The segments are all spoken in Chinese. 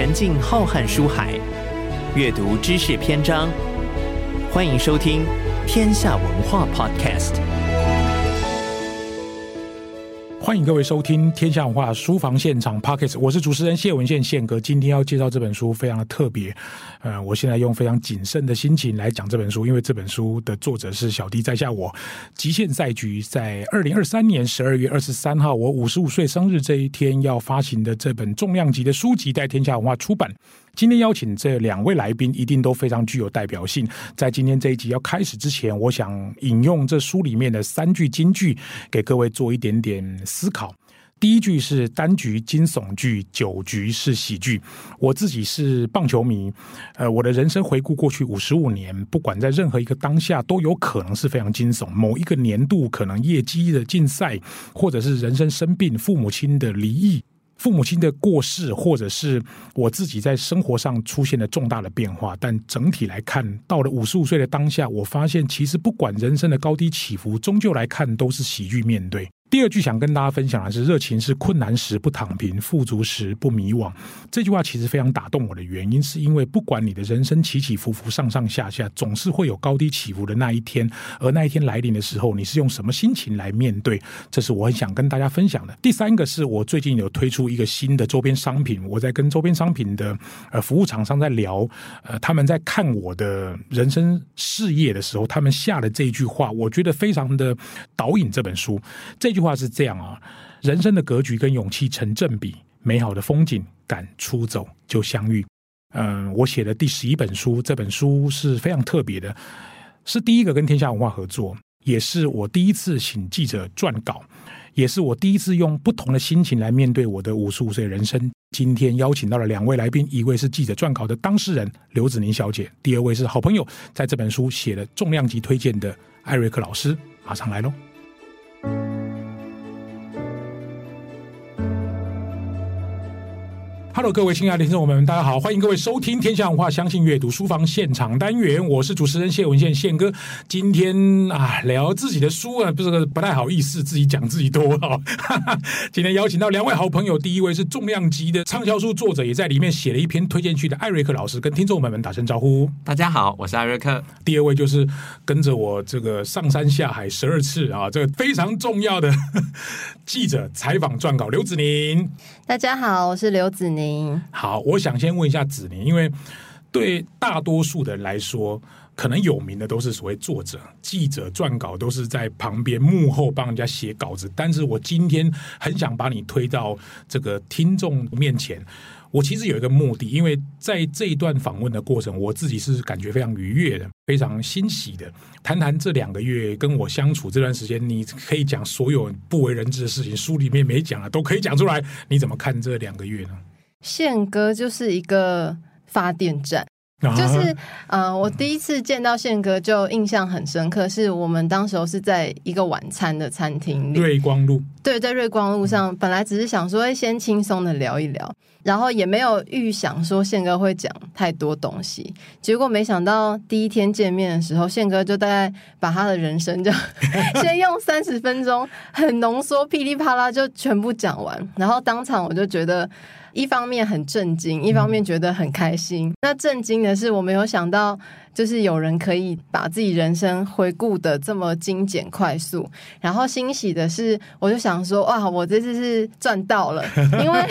沉浸浩瀚书海，阅读知识篇章。欢迎收听《天下文化 Podcast》。欢迎各位收听《天下文化书房现场 Podcast》，我是主持人谢文宪宪哥。今天要介绍这本书非常的特别，呃，我现在用非常谨慎的心情来讲这本书，因为这本书的作者是小弟在下我。极限赛局在二零二三年十二月二十三号，我五十五岁生日这一天要发行的这本重量级的书籍，在天下文化出版。今天邀请这两位来宾，一定都非常具有代表性。在今天这一集要开始之前，我想引用这书里面的三句金句，给各位做一点点思考。第一句是单局惊悚剧，九局是喜剧。我自己是棒球迷，呃，我的人生回顾过去五十五年，不管在任何一个当下，都有可能是非常惊悚。某一个年度，可能业绩的竞赛，或者是人生生病，父母亲的离异。父母亲的过世，或者是我自己在生活上出现了重大的变化，但整体来看，到了五十五岁的当下，我发现其实不管人生的高低起伏，终究来看都是喜剧面对。第二句想跟大家分享的是：热情是困难时不躺平，富足时不迷惘。这句话其实非常打动我的原因，是因为不管你的人生起起伏伏、上上下下，总是会有高低起伏的那一天。而那一天来临的时候，你是用什么心情来面对？这是我很想跟大家分享的。第三个是我最近有推出一个新的周边商品，我在跟周边商品的呃服务厂商在聊，呃，他们在看我的人生事业的时候，他们下的这一句话，我觉得非常的导引这本书。这句。句话是这样啊，人生的格局跟勇气成正比，美好的风景敢出走就相遇。嗯，我写的第十一本书，这本书是非常特别的，是第一个跟天下文化合作，也是我第一次请记者撰稿，也是我第一次用不同的心情来面对我的五十五岁人生。今天邀请到了两位来宾，一位是记者撰稿的当事人刘子宁小姐，第二位是好朋友，在这本书写了重量级推荐的艾瑞克老师，马上来喽。Hello，各位亲爱的听众朋友们，大家好，欢迎各位收听《天下文化相信阅读书房现场单元》，我是主持人谢文宪宪哥。今天啊，聊自己的书啊，不是不太好意思，自己讲自己多哈。今天邀请到两位好朋友，第一位是重量级的畅销书作者，也在里面写了一篇推荐序的艾瑞克老师，跟听众朋友们打声招呼。大家好，我是艾瑞克。第二位就是跟着我这个上山下海十二次啊，这个非常重要的记者采访撰稿刘子宁。大家好，我是刘子宁。好，我想先问一下子宁，因为对大多数的人来说，可能有名的都是所谓作者、记者撰稿，都是在旁边幕后帮人家写稿子。但是我今天很想把你推到这个听众面前。我其实有一个目的，因为在这一段访问的过程，我自己是感觉非常愉悦的，非常欣喜的。谈谈这两个月跟我相处这段时间，你可以讲所有不为人知的事情，书里面没讲的都可以讲出来。你怎么看这两个月呢？宪哥就是一个发电站。就是，呃，我第一次见到宪哥就印象很深刻，是我们当时候是在一个晚餐的餐厅里，瑞光路。对，在瑞光路上，本来只是想说，先轻松的聊一聊，然后也没有预想说宪哥会讲太多东西，结果没想到第一天见面的时候，宪哥就大概把他的人生就 先用三十分钟很浓缩，噼里啪啦就全部讲完，然后当场我就觉得。一方面很震惊，一方面觉得很开心。嗯、那震惊的是，我没有想到，就是有人可以把自己人生回顾的这么精简快速。然后欣喜的是，我就想说，哇，我这次是赚到了，因为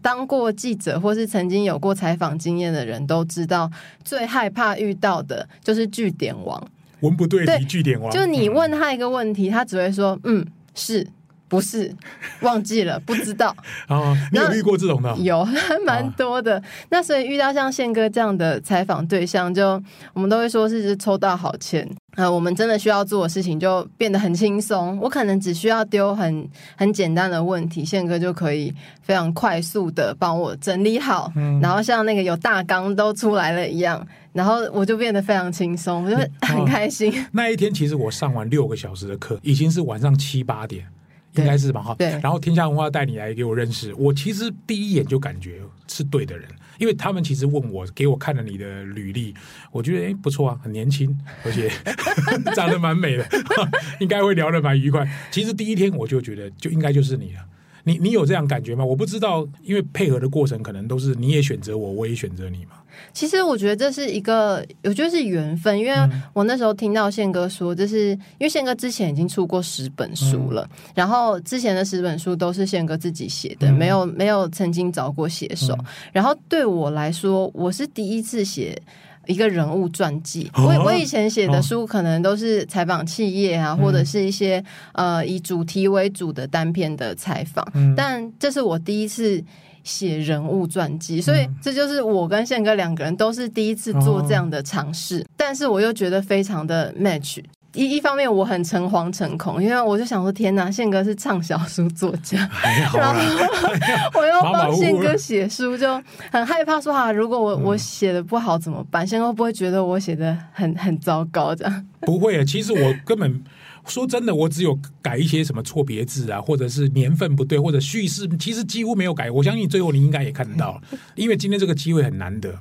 当过记者或是曾经有过采访经验的人都知道，最害怕遇到的就是据点王，文不对题，据点王。就你问他一个问题，他只会说，嗯，是。不是，忘记了，不知道啊。你有遇过这种的？有，还 蛮多的。啊、那所以遇到像宪哥这样的采访对象，就我们都会说是抽到好签。呃，我们真的需要做的事情就变得很轻松。我可能只需要丢很很简单的问题，宪哥就可以非常快速的帮我整理好，嗯、然后像那个有大纲都出来了一样，然后我就变得非常轻松，我就很开心。啊、那一天其实我上完六个小时的课，已经是晚上七八点。应该是吧哈，对。然后天下文化带你来给我认识，我其实第一眼就感觉是对的人，因为他们其实问我，给我看了你的履历，我觉得哎不错啊，很年轻，而且 长得蛮美的，应该会聊得蛮愉快。其实第一天我就觉得就应该就是你了，你你有这样感觉吗？我不知道，因为配合的过程可能都是你也选择我，我也选择你嘛。其实我觉得这是一个，我觉得是缘分，因为我那时候听到宪哥说，就是因为宪哥之前已经出过十本书了，嗯、然后之前的十本书都是宪哥自己写的，嗯、没有没有曾经找过写手。嗯、然后对我来说，我是第一次写。一个人物传记，我我以前写的书可能都是采访企业啊，或者是一些呃以主题为主的单篇的采访，但这是我第一次写人物传记，所以这就是我跟宪哥两个人都是第一次做这样的尝试，但是我又觉得非常的 match。一一方面我很诚惶诚恐，因为我就想说天哪，宪哥是畅销书作家，然后 我又帮宪哥写书，就很害怕说啊，如果我我写的不好怎么办？宪哥会不会觉得我写的很很糟糕这样？不会啊，其实我根本说真的，我只有改一些什么错别字啊，或者是年份不对，或者叙事，其实几乎没有改。我相信最后你应该也看得到，因为今天这个机会很难得。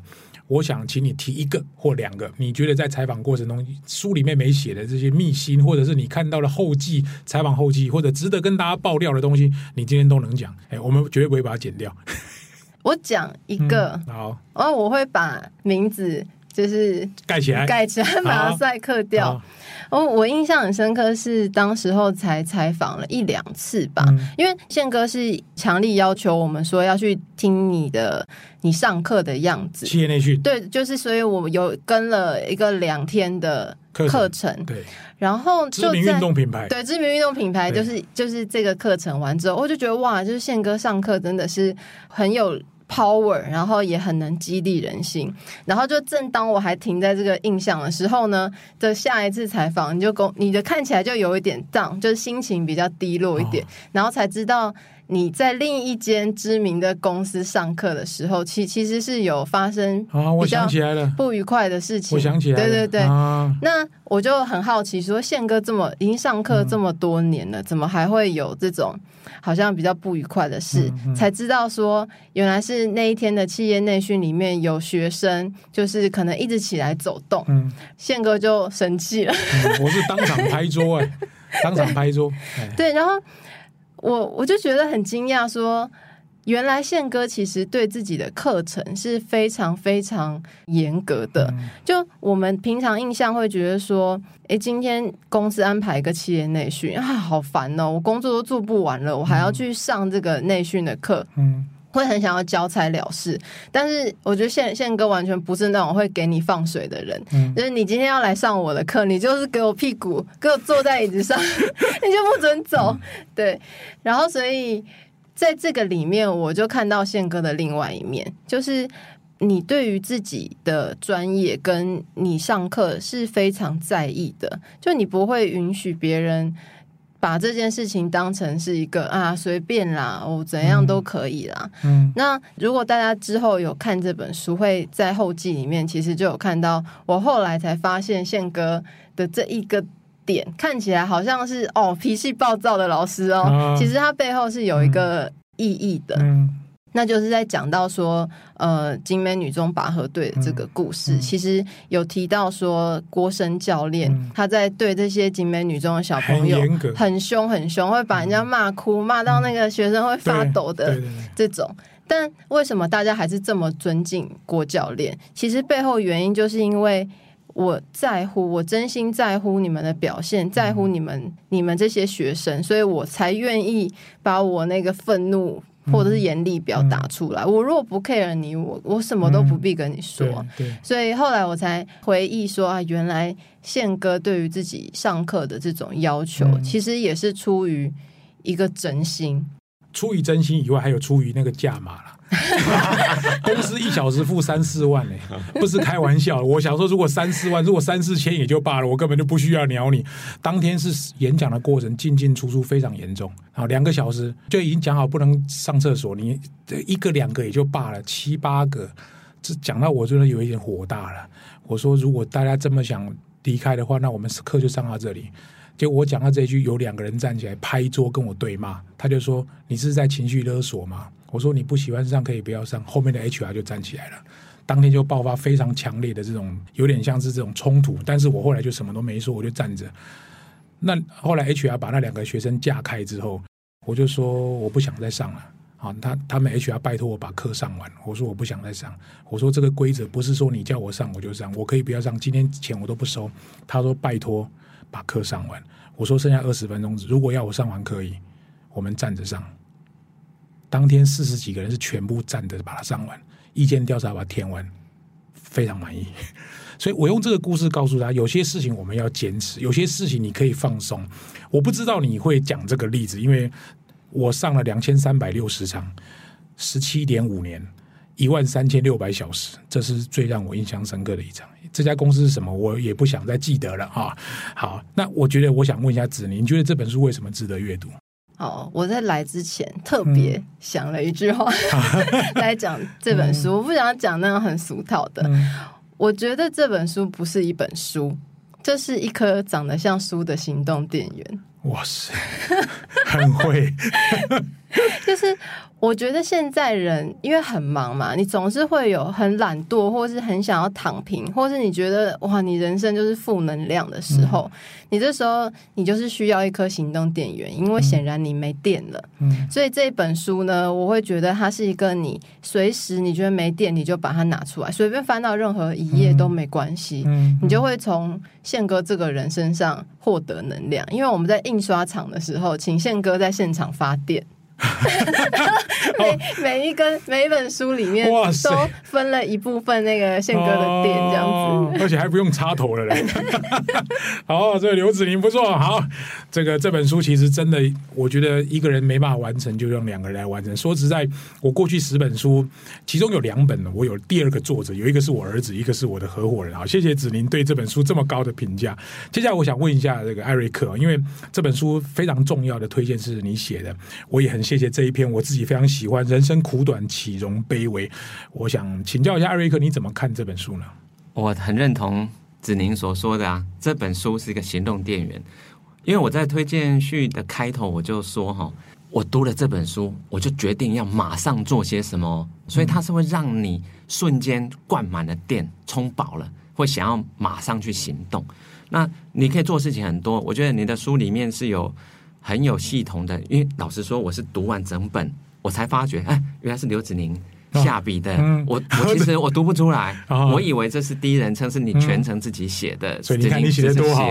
我想请你提一个或两个，你觉得在采访过程中书里面没写的这些秘辛，或者是你看到了后记采访后记，或者值得跟大家爆料的东西，你今天都能讲。哎，我们绝对不会把它剪掉。我讲一个，嗯、好，然后我会把名字就是盖起来，盖起来，把它赛克掉。哦，我印象很深刻，是当时候才采访了一两次吧，嗯、因为宪哥是强力要求我们说要去听你的你上课的样子，企业内训，对，就是所以我有跟了一个两天的课程，课程对，然后就知名运动品牌，对，知名运动品牌就是就是这个课程完之后，我就觉得哇，就是宪哥上课真的是很有。Power，然后也很能激励人心。然后就正当我还停在这个印象的时候呢，的下一次采访，你就公，你的看起来就有一点 down，就是心情比较低落一点。哦、然后才知道你在另一间知名的公司上课的时候，其其实是有发生啊，我想起来了，不愉快的事情。我想起来了，对对对。啊、那我就很好奇，说宪哥这么已经上课这么多年了，嗯、怎么还会有这种？好像比较不愉快的事，嗯嗯、才知道说原来是那一天的企业内训里面有学生，就是可能一直起来走动，嗯，宪哥就生气了、嗯，我是当场拍桌哎、欸，当场拍桌，对，然后我我就觉得很惊讶说。原来宪哥其实对自己的课程是非常非常严格的。嗯、就我们平常印象会觉得说，诶，今天公司安排一个企业内训啊，好烦哦，我工作都做不完了，我还要去上这个内训的课，嗯，会很想要交差了事。但是我觉得宪宪哥完全不是那种会给你放水的人，嗯、就是你今天要来上我的课，你就是给我屁股，给我坐在椅子上，你就不准走。嗯、对，然后所以。在这个里面，我就看到宪哥的另外一面，就是你对于自己的专业跟你上课是非常在意的，就你不会允许别人把这件事情当成是一个啊随便啦，我怎样都可以啦。嗯，那如果大家之后有看这本书，会在后记里面其实就有看到，我后来才发现宪哥的这一个。点看起来好像是哦脾气暴躁的老师哦，啊、其实他背后是有一个意义的，嗯、那就是在讲到说呃景美女中拔河队的这个故事，嗯嗯、其实有提到说郭生教练、嗯、他在对这些景美女中的小朋友很凶很凶，会把人家骂哭，骂、嗯、到那个学生会发抖的这种。但为什么大家还是这么尊敬郭教练？其实背后原因就是因为。我在乎，我真心在乎你们的表现，在乎你们你们这些学生，所以我才愿意把我那个愤怒或者是严厉表达出来。我如果不 care 你，我我什么都不必跟你说。嗯、对，对，所以后来我才回忆说啊，原来宪哥对于自己上课的这种要求，嗯、其实也是出于一个真心。出于真心以外，还有出于那个价码了。公司一小时付三四万呢，不是开玩笑。我想说，如果三四万，如果三四千也就罢了，我根本就不需要鸟你。当天是演讲的过程进进出出非常严重，好，两个小时就已经讲好不能上厕所，你一个两个也就罢了，七八个，这讲到我真的有一点火大了。我说，如果大家这么想离开的话，那我们课就上到这里。结果我讲到这一句，有两个人站起来拍桌跟我对骂，他就说：“你是在情绪勒索吗？”我说，你不喜欢上可以不要上，后面的 HR 就站起来了，当天就爆发非常强烈的这种，有点像是这种冲突。但是我后来就什么都没说，我就站着。那后来 HR 把那两个学生架开之后，我就说我不想再上了。好，他他们 HR 拜托我把课上完，我说我不想再上。我说这个规则不是说你叫我上我就上，我可以不要上，今天钱我都不收。他说拜托把课上完。我说剩下二十分钟，如果要我上完可以，我们站着上。当天四十几个人是全部站着把它上完，意见调查把它填完，非常满意。所以我用这个故事告诉他，有些事情我们要坚持，有些事情你可以放松。我不知道你会讲这个例子，因为。我上了两千三百六十场，十七点五年，一万三千六百小时，这是最让我印象深刻的一场。这家公司是什么？我也不想再记得了啊。好，那我觉得我想问一下子宁，你觉得这本书为什么值得阅读？哦，我在来之前特别想了一句话、嗯、来讲这本书，我不想讲那样很俗套的。嗯、我觉得这本书不是一本书，这是一颗长得像书的行动电源。哇塞，很会，就是。我觉得现在人因为很忙嘛，你总是会有很懒惰，或是很想要躺平，或是你觉得哇，你人生就是负能量的时候，嗯、你这时候你就是需要一颗行动电源，因为显然你没电了。嗯，所以这本书呢，我会觉得它是一个你随时你觉得没电，你就把它拿出来，随便翻到任何一页都没关系，嗯，你就会从宪哥这个人身上获得能量。因为我们在印刷厂的时候，请宪哥在现场发电。每每一根每一本书里面都分了一部分那个宪哥的电这样子，哦，而且还不用插头了嘞。好，这个刘子宁不错。好，这个这本书其实真的，我觉得一个人没办法完成，就用两个人来完成。说实在，我过去十本书，其中有两本呢，我有第二个作者，有一个是我儿子，一个是我的合伙人。好，谢谢子宁对这本书这么高的评价。接下来我想问一下这个艾瑞克，因为这本书非常重要的推荐是你写的，我也很。谢谢这一篇，我自己非常喜欢。人生苦短，岂容卑微？我想请教一下艾瑞克，你怎么看这本书呢？我很认同子宁所说的啊，这本书是一个行动电源。因为我在推荐序的开头我就说哈，我读了这本书，我就决定要马上做些什么，所以它是会让你瞬间灌满了电，充饱了，会想要马上去行动。那你可以做事情很多，我觉得你的书里面是有。很有系统的，因为老实说，我是读完整本，我才发觉，哎，原来是刘子宁下笔的。哦嗯、我我其实我读不出来，哦、我以为这是第一人称，是你全程自己写的。嗯、所以你看你写的多好，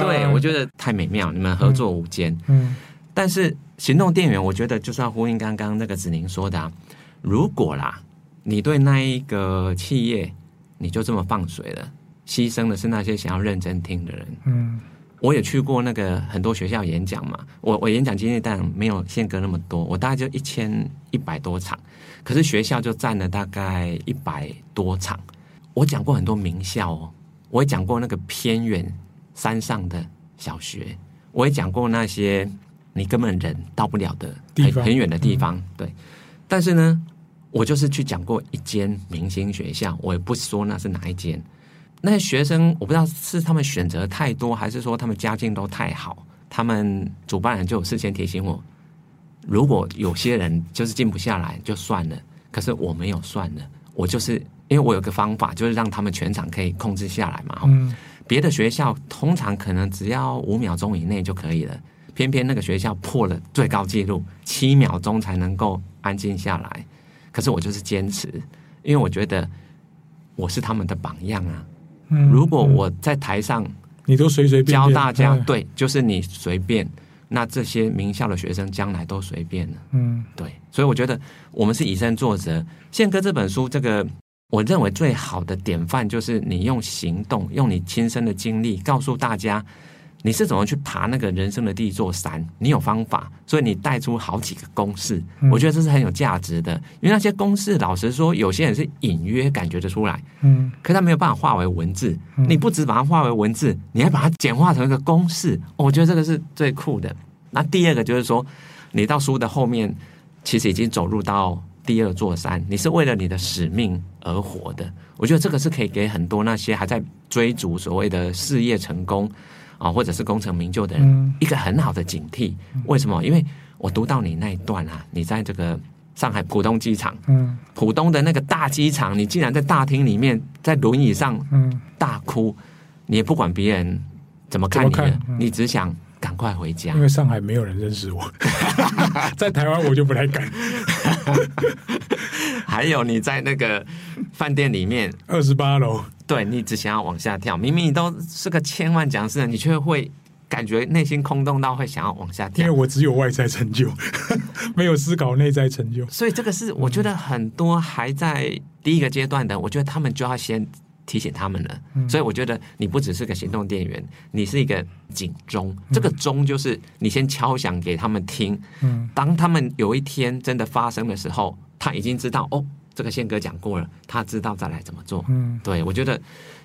对，我觉得太美妙，你们合作无间。嗯，但是行动电源，我觉得就是要呼应刚刚那个子宁说的、啊，如果啦，你对那一个企业，你就这么放水了，牺牲的是那些想要认真听的人。嗯。我也去过那个很多学校演讲嘛，我我演讲经验当然没有宪哥那么多，我大概就一千一百多场，可是学校就占了大概一百多场。我讲过很多名校哦，我也讲过那个偏远山上的小学，我也讲过那些你根本人到不了的很很远的地方，嗯、对。但是呢，我就是去讲过一间明星学校，我也不说那是哪一间。那些学生，我不知道是他们选择太多，还是说他们家境都太好。他们主办人就有事先提醒我，如果有些人就是静不下来，就算了。可是我没有算了，我就是因为我有个方法，就是让他们全场可以控制下来嘛。嗯。别的学校通常可能只要五秒钟以内就可以了，偏偏那个学校破了最高纪录，七秒钟才能够安静下来。可是我就是坚持，因为我觉得我是他们的榜样啊。如果我在台上，你都随随便教大家，对，就是你随便，那这些名校的学生将来都随便了。嗯，对，所以我觉得我们是以身作则。宪哥这本书，这个我认为最好的典范就是你用行动，用你亲身的经历告诉大家。你是怎么去爬那个人生的第一座山？你有方法，所以你带出好几个公式，嗯、我觉得这是很有价值的。因为那些公式，老实说，有些人是隐约感觉得出来，嗯，可他没有办法化为文字。嗯、你不只把它化为文字，你还把它简化成一个公式，我觉得这个是最酷的。那第二个就是说，你到书的后面，其实已经走入到第二座山，你是为了你的使命而活的。我觉得这个是可以给很多那些还在追逐所谓的事业成功。啊，或者是功成名就的人，嗯、一个很好的警惕。为什么？因为我读到你那一段啊，你在这个上海浦东机场，嗯，浦东的那个大机场，你竟然在大厅里面在轮椅上，嗯，大哭，嗯、你也不管别人怎么看你，看嗯、你只想赶快回家。因为上海没有人认识我。在台湾我就不太敢。还有你在那个饭店里面二十八楼，对，你只想要往下跳，明明你都是个千万讲师，你却会感觉内心空洞到会想要往下跳。因为我只有外在成就，没有思考内在成就。所以这个是我觉得很多还在第一个阶段的，我觉得他们就要先提醒他们了。所以我觉得你不只是个行动电源，你是一个警钟。这个钟就是你先敲响给他们听。当他们有一天真的发生的时候。他已经知道哦，这个宪哥讲过了，他知道再来怎么做。嗯，对，我觉得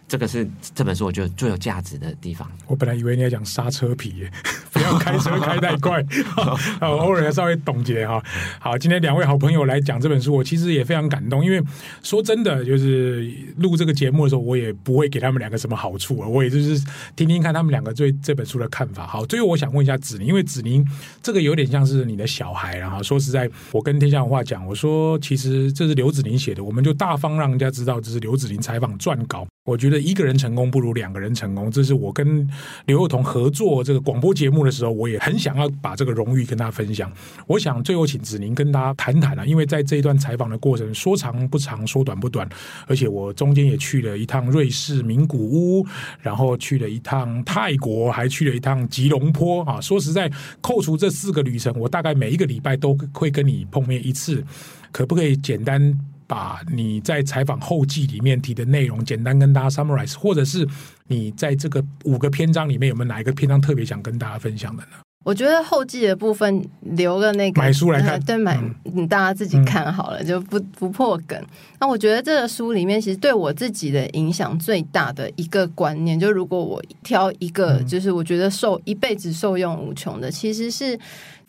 这个是这本书我觉得最有价值的地方。我本来以为你要讲刹车皮耶，不要开车开太快。好，偶尔要稍微总结哈。好，今天两位好朋友来讲这本书，我其实也非常感动，因为说真的，就是录这个节目的时候，我也不会给他们两个什么好处啊，我也就是听听看他们两个对这本书的看法。好，最后我想问一下子宁，因为子宁这个有点像是你的小孩，然后说实在，我跟天下文化讲，我说其实这是刘子宁写的，我们就大方让人家知道这是刘子宁采访撰稿。我觉得一个人成功不如两个人成功，这是我跟刘幼彤合作这个广播节目的时候，我也很想要把这个荣誉跟大家分享。我想最后请子宁跟大家谈谈啊，因为在这一段采访的过程，说长不长，说短不短，而且我中间也去了一趟瑞士名古屋，然后去了一趟泰国，还去了一趟吉隆坡啊。说实在，扣除这四个旅程，我大概每一个礼拜都会跟你碰面一次，可不可以简单？把你在采访后记里面提的内容简单跟大家 summarize，或者是你在这个五个篇章里面有没有哪一个篇章特别想跟大家分享的呢？我觉得后记的部分留个那个买书来看，对，买你大家自己看好了，嗯、就不不破梗。那我觉得这个书里面其实对我自己的影响最大的一个观念，就如果我挑一个，就是我觉得受一辈子受用无穷的，其实是。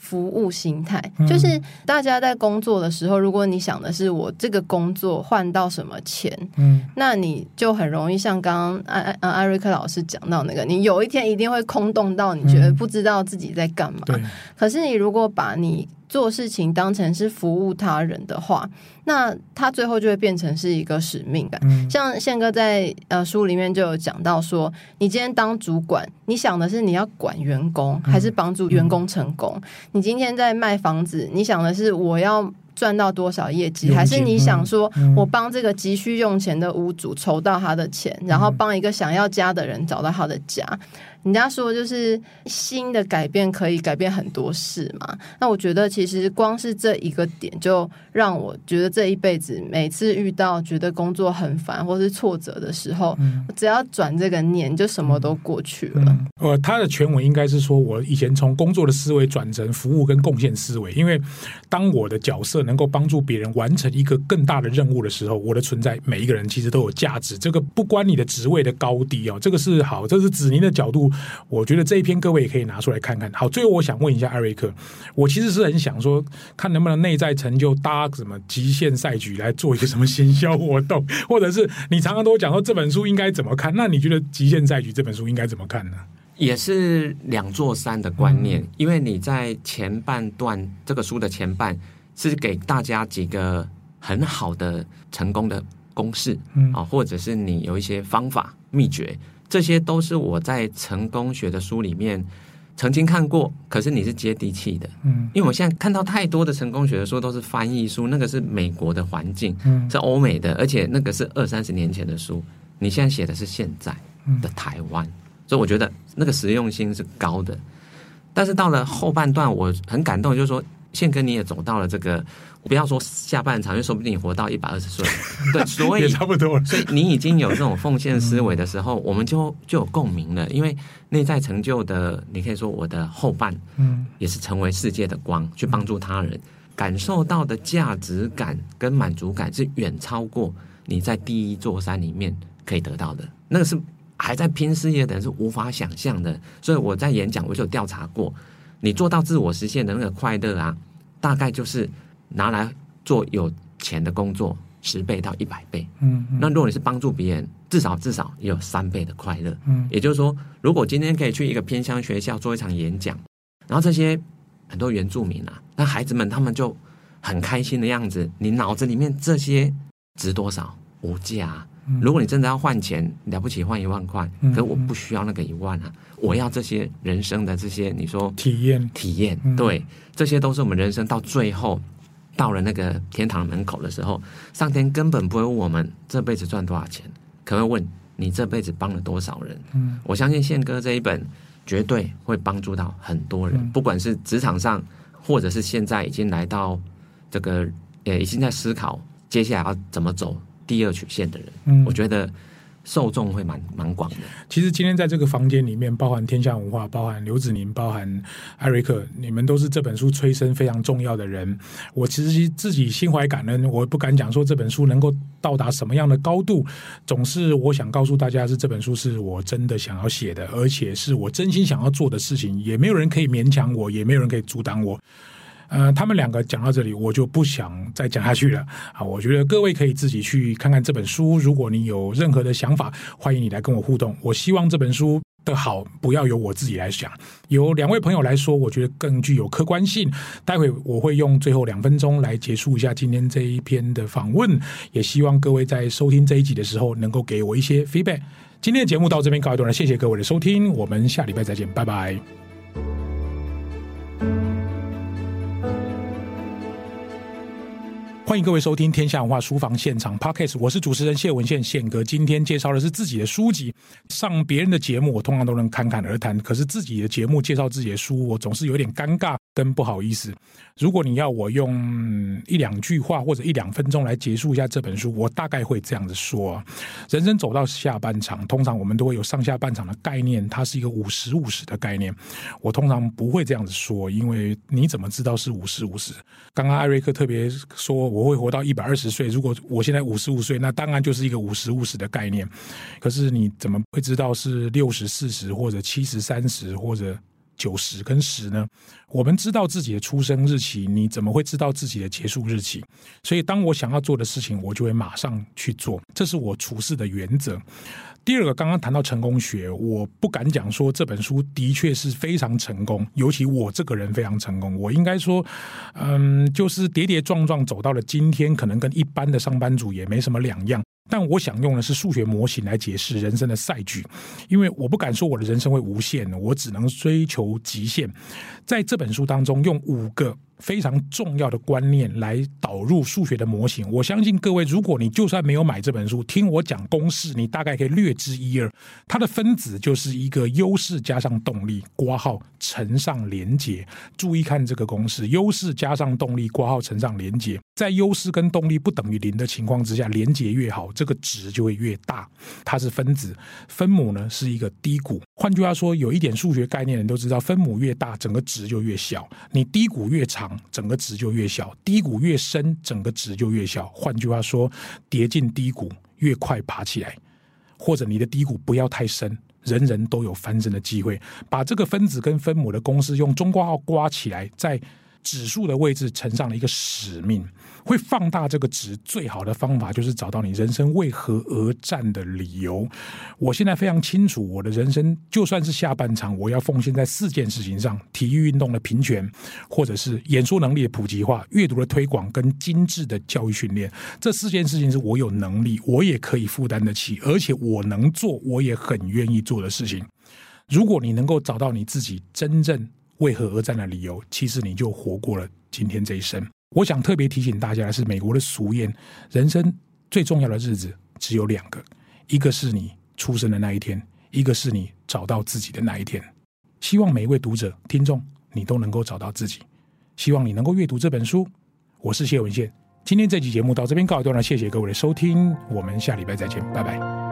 服务心态，就是大家在工作的时候，如果你想的是我这个工作换到什么钱，嗯，那你就很容易像刚刚艾艾艾瑞克老师讲到那个，你有一天一定会空洞到你觉得不知道自己在干嘛。对，可是你如果把你做事情当成是服务他人的话，那他最后就会变成是一个使命感。嗯、像宪哥在呃书里面就有讲到说，你今天当主管，你想的是你要管员工，还是帮助员工成功？嗯、你今天在卖房子，你想的是我要赚到多少业绩，还是你想说我帮这个急需用钱的屋主筹到他的钱，然后帮一个想要家的人找到他的家？人家说，就是新的改变可以改变很多事嘛。那我觉得，其实光是这一个点，就让我觉得这一辈子每次遇到觉得工作很烦或是挫折的时候，嗯、只要转这个念，就什么都过去了。呃，他的全文应该是说，我以前从工作的思维转成服务跟贡献思维，因为当我的角色能够帮助别人完成一个更大的任务的时候，我的存在，每一个人其实都有价值。这个不关你的职位的高低哦，这个是好，这是子宁的角度。我觉得这一篇各位也可以拿出来看看。好，最后我想问一下艾瑞克，我其实是很想说，看能不能内在成就搭什么极限赛局来做一个什么行销活动，或者是你常常都讲说这本书应该怎么看？那你觉得极限赛局这本书应该怎么看呢？也是两座山的观念，嗯、因为你在前半段这个书的前半是给大家几个很好的成功的公式，嗯啊，或者是你有一些方法秘诀。这些都是我在成功学的书里面曾经看过，可是你是接地气的，嗯，因为我现在看到太多的成功学的书都是翻译书，那个是美国的环境，嗯，是欧美的，而且那个是二三十年前的书，你现在写的是现在的台湾，所以我觉得那个实用性是高的，但是到了后半段，我很感动，就是说。宪哥，你也走到了这个，不要说下半场，因为说不定你活到一百二十岁，对，所以也差不多。所以你已经有这种奉献思维的时候，嗯、我们就就有共鸣了。因为内在成就的，你可以说我的后半，嗯，也是成为世界的光，去帮助他人，嗯、感受到的价值感跟满足感是远超过你在第一座山里面可以得到的。那个是还在拼事业的人是无法想象的。所以我在演讲，我就调查过。你做到自我实现的那个快乐啊，大概就是拿来做有钱的工作十倍到一百倍。嗯，嗯，那如果你是帮助别人，至少至少也有三倍的快乐。嗯，也就是说，如果今天可以去一个偏乡学校做一场演讲，然后这些很多原住民啊，那孩子们他们就很开心的样子，你脑子里面这些值多少？无价。如果你真的要换钱，了不起换一万块，可是我不需要那个一万啊，我要这些人生的这些你说体验体验，对，这些都是我们人生到最后到了那个天堂门口的时候，上天根本不会问我们这辈子赚多少钱，可会问你这辈子帮了多少人。嗯，我相信宪哥这一本绝对会帮助到很多人，不管是职场上，或者是现在已经来到这个呃，已经在思考接下来要怎么走。第二曲线的人，嗯，我觉得受众会蛮蛮广的。其实今天在这个房间里面，包含天下文化，包含刘子宁，包含艾瑞克，你们都是这本书催生非常重要的人。我其实自己心怀感恩，我不敢讲说这本书能够到达什么样的高度，总是我想告诉大家是这本书是我真的想要写的，而且是我真心想要做的事情，也没有人可以勉强我，也没有人可以阻挡我。呃，他们两个讲到这里，我就不想再讲下去了啊！我觉得各位可以自己去看看这本书。如果你有任何的想法，欢迎你来跟我互动。我希望这本书的好不要由我自己来想，由两位朋友来说，我觉得更具有客观性。待会我会用最后两分钟来结束一下今天这一篇的访问，也希望各位在收听这一集的时候能够给我一些 feedback。今天的节目到这边告一段落，谢谢各位的收听，我们下礼拜再见，拜拜。欢迎各位收听《天下文化书房现场》Podcast，我是主持人谢文宪宪哥。今天介绍的是自己的书籍。上别人的节目，我通常都能侃侃而谈；可是自己的节目介绍自己的书，我总是有点尴尬跟不好意思。如果你要我用一两句话或者一两分钟来结束一下这本书，我大概会这样子说：人生走到下半场，通常我们都会有上下半场的概念，它是一个五十五十的概念。我通常不会这样子说，因为你怎么知道是五十五十？刚刚艾瑞克特别说。我会活到一百二十岁。如果我现在五十五岁，那当然就是一个五十五十的概念。可是你怎么会知道是六十四十，或者七十三十，或者九十跟十呢？我们知道自己的出生日期，你怎么会知道自己的结束日期？所以，当我想要做的事情，我就会马上去做。这是我处事的原则。第二个，刚刚谈到成功学，我不敢讲说这本书的确是非常成功，尤其我这个人非常成功。我应该说，嗯，就是跌跌撞撞走到了今天，可能跟一般的上班族也没什么两样。但我想用的是数学模型来解释人生的赛局，因为我不敢说我的人生会无限，我只能追求极限。在这本书当中，用五个。非常重要的观念来导入数学的模型。我相信各位，如果你就算没有买这本书，听我讲公式，你大概可以略知一二。它的分子就是一个优势加上动力，括号乘上连接。注意看这个公式：优势加上动力，括号乘上连接。在优势跟动力不等于零的情况之下，连接越好，这个值就会越大。它是分子，分母呢是一个低谷。换句话说，有一点数学概念的人都知道，分母越大，整个值就越小。你低谷越长。整个值就越小，低谷越深，整个值就越小。换句话说，跌进低谷越快爬起来，或者你的低谷不要太深，人人都有翻身的机会。把这个分子跟分母的公式用中括号刮起来，在指数的位置乘上了一个使命。会放大这个值，最好的方法就是找到你人生为何而战的理由。我现在非常清楚，我的人生就算是下半场，我要奉献在四件事情上：体育运动的平权，或者是演说能力的普及化、阅读的推广跟精致的教育训练。这四件事情是我有能力，我也可以负担得起，而且我能做，我也很愿意做的事情。如果你能够找到你自己真正为何而战的理由，其实你就活过了今天这一生。我想特别提醒大家的是，美国的俗谚：人生最重要的日子只有两个，一个是你出生的那一天，一个是你找到自己的那一天。希望每一位读者、听众，你都能够找到自己。希望你能够阅读这本书。我是谢文宪，今天这期节目到这边告一段落，谢谢各位的收听，我们下礼拜再见，拜拜。